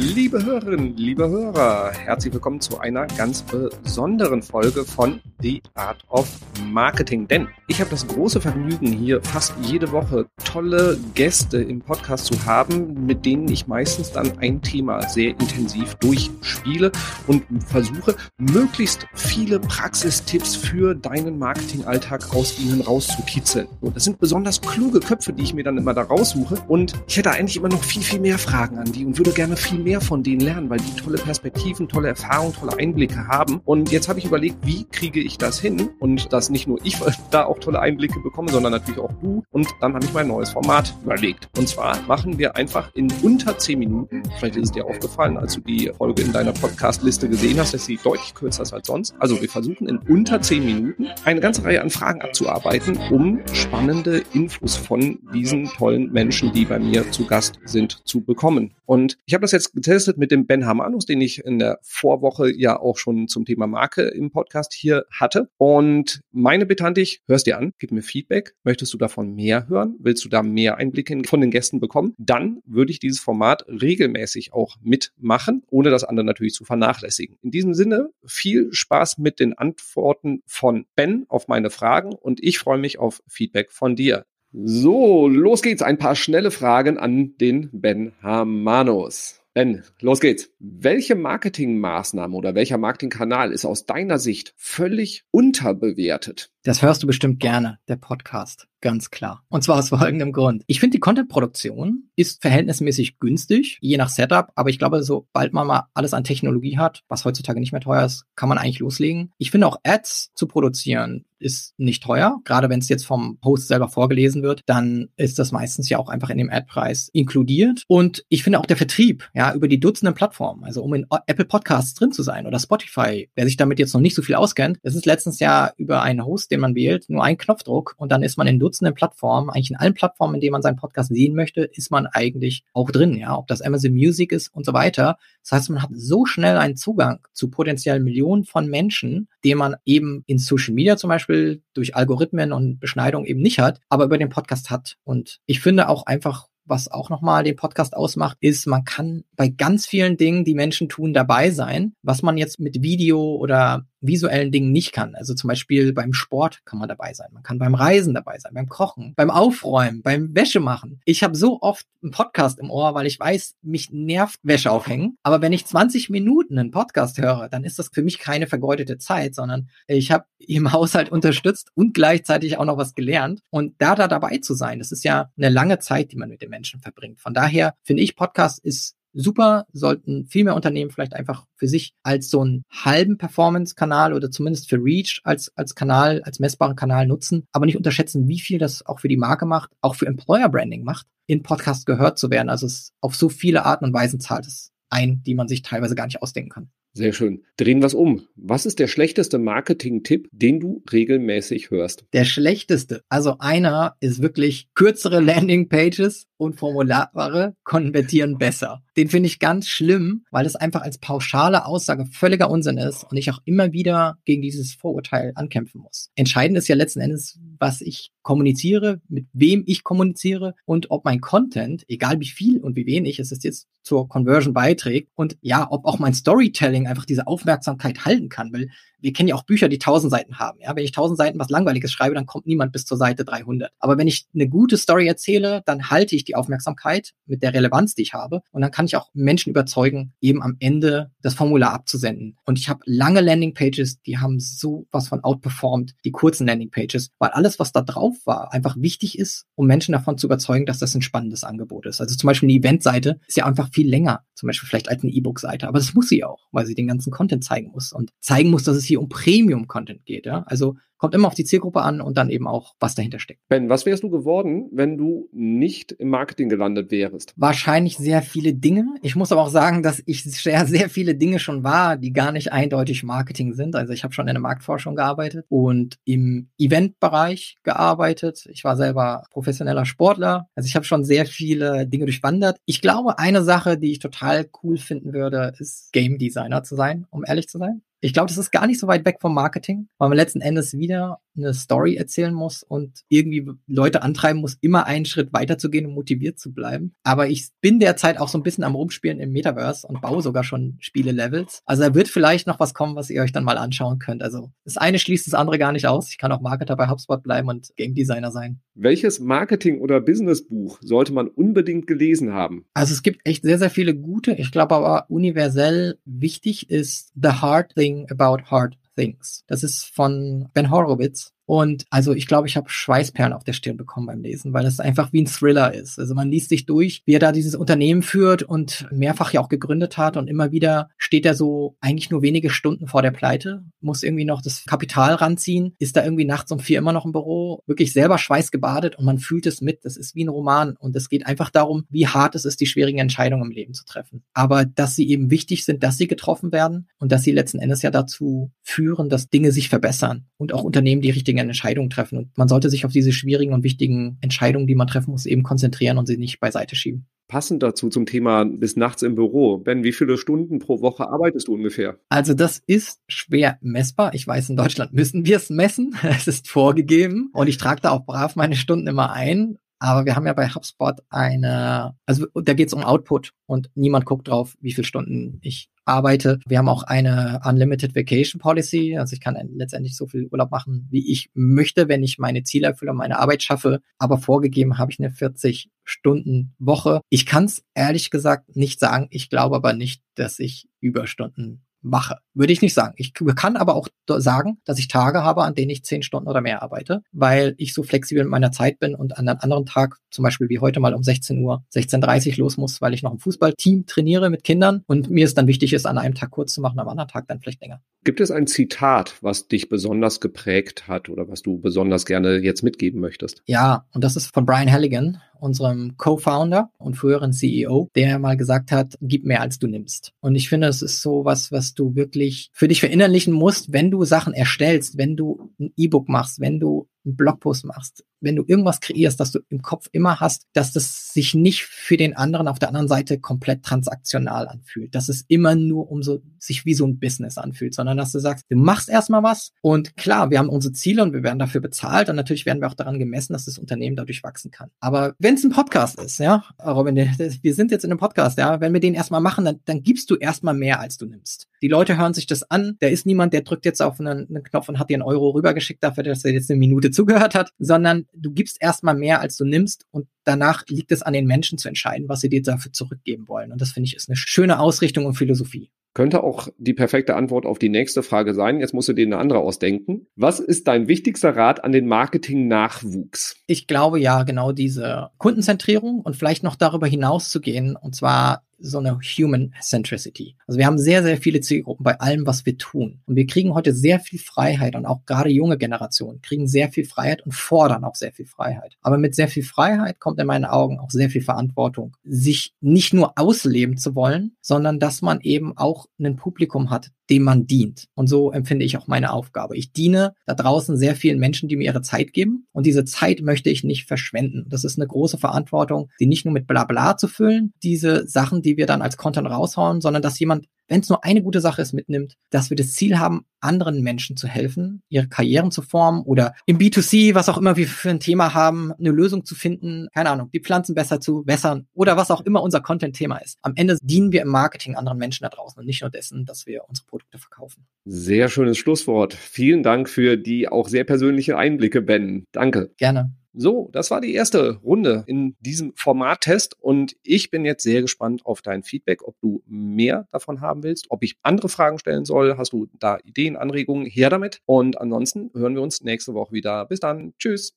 Liebe Hörerinnen, liebe Hörer, herzlich willkommen zu einer ganz besonderen Folge von The Art of Marketing. Denn ich habe das große Vergnügen, hier fast jede Woche tolle Gäste im Podcast zu haben, mit denen ich meistens dann ein Thema sehr intensiv durchspiele und versuche, möglichst viele Praxistipps für deinen Marketingalltag aus ihnen rauszukitzeln. Und das sind besonders kluge Köpfe, die ich mir dann immer da raussuche. Und ich hätte eigentlich immer noch viel, viel mehr Fragen an die und würde gerne viel mehr von denen lernen, weil die tolle Perspektiven, tolle Erfahrungen, tolle Einblicke haben. Und jetzt habe ich überlegt, wie kriege ich das hin? Und dass nicht nur ich da auch tolle Einblicke bekomme, sondern natürlich auch du. Und dann habe ich mein neues Format überlegt. Und zwar machen wir einfach in unter zehn Minuten, vielleicht ist es dir aufgefallen, als du die Folge in deiner Podcast-Liste gesehen hast, dass sie deutlich kürzer ist als sonst. Also wir versuchen in unter zehn Minuten eine ganze Reihe an Fragen abzuarbeiten, um spannende Infos von diesen tollen Menschen, die bei mir zu Gast sind, zu bekommen. Und ich habe das jetzt getestet mit dem Ben Hamanus, den ich in der Vorwoche ja auch schon zum Thema Marke im Podcast hier hatte. Und meine Bitte an dich, hörst dir an, gib mir Feedback. Möchtest du davon mehr hören? Willst du da mehr Einblicke von den Gästen bekommen? Dann würde ich dieses Format regelmäßig auch mitmachen, ohne das andere natürlich zu vernachlässigen. In diesem Sinne, viel Spaß mit den Antworten von Ben auf meine Fragen und ich freue mich auf Feedback von dir. So, los geht's. Ein paar schnelle Fragen an den Ben Hamanus. Ben, los geht's. Welche Marketingmaßnahme oder welcher Marketingkanal ist aus deiner Sicht völlig unterbewertet? Das hörst du bestimmt gerne, der Podcast. Ganz klar. Und zwar aus folgendem Grund. Ich finde, die Content-Produktion ist verhältnismäßig günstig, je nach Setup. Aber ich glaube, sobald man mal alles an Technologie hat, was heutzutage nicht mehr teuer ist, kann man eigentlich loslegen. Ich finde auch Ads zu produzieren ist nicht teuer. Gerade wenn es jetzt vom Host selber vorgelesen wird, dann ist das meistens ja auch einfach in dem Ad-Preis inkludiert. Und ich finde auch der Vertrieb, ja, über die Dutzenden Plattformen, also um in Apple Podcasts drin zu sein oder Spotify, wer sich damit jetzt noch nicht so viel auskennt, es ist letztens ja über einen Host, den man wählt, nur ein Knopfdruck und dann ist man in Dutzenden Plattformen, eigentlich in allen Plattformen, in denen man seinen Podcast sehen möchte, ist man eigentlich auch drin, ja, ob das Amazon Music ist und so weiter. Das heißt, man hat so schnell einen Zugang zu potenziell Millionen von Menschen, den man eben in Social Media zum Beispiel durch Algorithmen und Beschneidung eben nicht hat, aber über den Podcast hat. Und ich finde auch einfach was auch nochmal den Podcast ausmacht, ist, man kann bei ganz vielen Dingen, die Menschen tun, dabei sein, was man jetzt mit Video oder visuellen Dingen nicht kann. Also zum Beispiel beim Sport kann man dabei sein. Man kann beim Reisen dabei sein, beim Kochen, beim Aufräumen, beim Wäsche machen. Ich habe so oft einen Podcast im Ohr, weil ich weiß, mich nervt Wäsche aufhängen. Aber wenn ich 20 Minuten einen Podcast höre, dann ist das für mich keine vergeudete Zeit, sondern ich habe im Haushalt unterstützt und gleichzeitig auch noch was gelernt. Und da da dabei zu sein, das ist ja eine lange Zeit, die man mit den Menschen verbringt. Von daher finde ich, Podcast ist super, sollten viel mehr Unternehmen vielleicht einfach für sich als so einen halben Performance-Kanal oder zumindest für Reach als, als Kanal, als messbaren Kanal nutzen, aber nicht unterschätzen, wie viel das auch für die Marke macht, auch für Employer Branding macht, in Podcast gehört zu werden. Also es auf so viele Arten und Weisen zahlt es ein, die man sich teilweise gar nicht ausdenken kann. Sehr schön. Drehen wir es um. Was ist der schlechteste Marketing-Tipp, den du regelmäßig hörst? Der schlechteste. Also einer ist wirklich kürzere Landing-Pages und Formulare konvertieren besser. Den finde ich ganz schlimm, weil es einfach als pauschale Aussage völliger Unsinn ist und ich auch immer wieder gegen dieses Vorurteil ankämpfen muss. Entscheidend ist ja letzten Endes, was ich kommuniziere, mit wem ich kommuniziere und ob mein Content, egal wie viel und wie wenig es ist jetzt zur Conversion beiträgt und ja, ob auch mein Storytelling einfach diese Aufmerksamkeit halten kann, weil wir kennen ja auch Bücher, die tausend Seiten haben. Ja, wenn ich tausend Seiten was Langweiliges schreibe, dann kommt niemand bis zur Seite 300. Aber wenn ich eine gute Story erzähle, dann halte ich die Aufmerksamkeit mit der Relevanz, die ich habe. Und dann kann ich auch Menschen überzeugen, eben am Ende das Formular abzusenden. Und ich habe lange Landingpages, die haben so was von outperformed, die kurzen Landingpages, weil alles, was da drauf war, einfach wichtig ist, um Menschen davon zu überzeugen, dass das ein spannendes Angebot ist. Also zum Beispiel eine Eventseite ist ja einfach viel länger, zum Beispiel vielleicht als eine E-Book-Seite. Aber das muss sie auch, weil sie den ganzen Content zeigen muss und zeigen muss, dass es hier um Premium-Content geht. Ja? Also Kommt immer auf die Zielgruppe an und dann eben auch, was dahinter steckt. Ben, was wärst du geworden, wenn du nicht im Marketing gelandet wärst? Wahrscheinlich sehr viele Dinge. Ich muss aber auch sagen, dass ich sehr, sehr viele Dinge schon war, die gar nicht eindeutig Marketing sind. Also ich habe schon in der Marktforschung gearbeitet und im Eventbereich gearbeitet. Ich war selber professioneller Sportler. Also ich habe schon sehr viele Dinge durchwandert. Ich glaube, eine Sache, die ich total cool finden würde, ist Game Designer zu sein, um ehrlich zu sein. Ich glaube, das ist gar nicht so weit weg vom Marketing, weil man letzten Endes wieder eine Story erzählen muss und irgendwie Leute antreiben muss, immer einen Schritt weiterzugehen und motiviert zu bleiben. Aber ich bin derzeit auch so ein bisschen am Rumspielen im Metaverse und baue sogar schon Spiele-Levels. Also da wird vielleicht noch was kommen, was ihr euch dann mal anschauen könnt. Also das eine schließt das andere gar nicht aus. Ich kann auch Marketer bei HubSpot bleiben und Game Designer sein. Welches Marketing- oder Businessbuch sollte man unbedingt gelesen haben? Also es gibt echt sehr, sehr viele gute. Ich glaube aber universell wichtig ist The Hard Thing About Hard Things. Das ist von Ben Horowitz. Und also ich glaube, ich habe Schweißperlen auf der Stirn bekommen beim Lesen, weil das einfach wie ein Thriller ist. Also man liest sich durch, wie er da dieses Unternehmen führt und mehrfach ja auch gegründet hat und immer wieder steht er so eigentlich nur wenige Stunden vor der Pleite, muss irgendwie noch das Kapital ranziehen, ist da irgendwie nachts um vier immer noch im Büro, wirklich selber schweißgebadet und man fühlt es mit. Das ist wie ein Roman und es geht einfach darum, wie hart es ist, die schwierigen Entscheidungen im Leben zu treffen. Aber dass sie eben wichtig sind, dass sie getroffen werden und dass sie letzten Endes ja dazu führen, dass Dinge sich verbessern und auch Unternehmen die richtigen Entscheidungen treffen. Und man sollte sich auf diese schwierigen und wichtigen Entscheidungen, die man treffen muss, eben konzentrieren und sie nicht beiseite schieben. Passend dazu zum Thema bis nachts im Büro. Ben, wie viele Stunden pro Woche arbeitest du ungefähr? Also das ist schwer messbar. Ich weiß, in Deutschland müssen wir es messen. Es ist vorgegeben. Und ich trage da auch brav meine Stunden immer ein. Aber wir haben ja bei HubSpot eine, also da geht es um Output und niemand guckt drauf, wie viele Stunden ich arbeite. Wir haben auch eine Unlimited Vacation Policy. Also ich kann letztendlich so viel Urlaub machen, wie ich möchte, wenn ich meine Ziele erfülle und meine Arbeit schaffe. Aber vorgegeben habe ich eine 40 Stunden Woche. Ich kann es ehrlich gesagt nicht sagen. Ich glaube aber nicht, dass ich Überstunden mache. Würde ich nicht sagen. Ich kann aber auch sagen, dass ich Tage habe, an denen ich zehn Stunden oder mehr arbeite, weil ich so flexibel mit meiner Zeit bin und an einem anderen Tag, zum Beispiel wie heute mal um 16 Uhr, 16.30 Uhr los muss, weil ich noch im Fußballteam trainiere mit Kindern und mir es dann wichtig ist, an einem Tag kurz zu machen, am anderen Tag dann vielleicht länger. Gibt es ein Zitat, was dich besonders geprägt hat oder was du besonders gerne jetzt mitgeben möchtest? Ja, und das ist von Brian Halligan, unserem Co-Founder und früheren CEO, der mal gesagt hat, gib mehr als du nimmst. Und ich finde, es ist so was, was du wirklich für dich verinnerlichen musst, wenn du Sachen erstellst, wenn du ein E-Book machst, wenn du einen Blogpost machst, wenn du irgendwas kreierst, dass du im Kopf immer hast, dass das sich nicht für den anderen auf der anderen Seite komplett transaktional anfühlt, dass es immer nur um so sich wie so ein Business anfühlt, sondern dass du sagst, du machst erstmal was und klar, wir haben unsere Ziele und wir werden dafür bezahlt und natürlich werden wir auch daran gemessen, dass das Unternehmen dadurch wachsen kann. Aber wenn es ein Podcast ist, ja, Robin, wir sind jetzt in einem Podcast, ja, wenn wir den erstmal machen, dann, dann gibst du erstmal mehr, als du nimmst. Die Leute hören sich das an, da ist niemand, der drückt jetzt auf einen, einen Knopf und hat dir einen Euro rübergeschickt dafür, dass er jetzt eine Minute zugehört hat, sondern du gibst erstmal mehr, als du nimmst und danach liegt es an den Menschen zu entscheiden, was sie dir dafür zurückgeben wollen. Und das finde ich ist eine schöne Ausrichtung und Philosophie. Könnte auch die perfekte Antwort auf die nächste Frage sein. Jetzt musst du dir eine andere ausdenken. Was ist dein wichtigster Rat an den Marketing-Nachwuchs? Ich glaube ja, genau diese Kundenzentrierung und vielleicht noch darüber hinaus zu gehen. Und zwar so eine Human Centricity. Also wir haben sehr, sehr viele Zielgruppen bei allem, was wir tun. Und wir kriegen heute sehr viel Freiheit und auch gerade junge Generationen kriegen sehr viel Freiheit und fordern auch sehr viel Freiheit. Aber mit sehr viel Freiheit kommt in meinen Augen auch sehr viel Verantwortung, sich nicht nur ausleben zu wollen, sondern dass man eben auch ein Publikum hat, dem man dient. Und so empfinde ich auch meine Aufgabe. Ich diene da draußen sehr vielen Menschen, die mir ihre Zeit geben. Und diese Zeit möchte ich nicht verschwenden. Das ist eine große Verantwortung, die nicht nur mit Blabla zu füllen, diese Sachen, die wir dann als Content raushauen, sondern dass jemand wenn es nur eine gute Sache ist, mitnimmt, dass wir das Ziel haben, anderen Menschen zu helfen, ihre Karrieren zu formen oder im B2C, was auch immer wir für ein Thema haben, eine Lösung zu finden, keine Ahnung, die Pflanzen besser zu wässern oder was auch immer unser Content-Thema ist. Am Ende dienen wir im Marketing anderen Menschen da draußen und nicht nur dessen, dass wir unsere Produkte verkaufen. Sehr schönes Schlusswort. Vielen Dank für die auch sehr persönliche Einblicke, Ben. Danke. Gerne. So, das war die erste Runde in diesem Formattest und ich bin jetzt sehr gespannt auf dein Feedback, ob du mehr davon haben willst, ob ich andere Fragen stellen soll. Hast du da Ideen, Anregungen? Her damit. Und ansonsten hören wir uns nächste Woche wieder. Bis dann. Tschüss.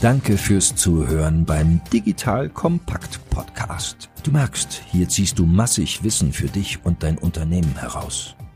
Danke fürs Zuhören beim Digital Kompakt Podcast. Du merkst, hier ziehst du massig Wissen für dich und dein Unternehmen heraus.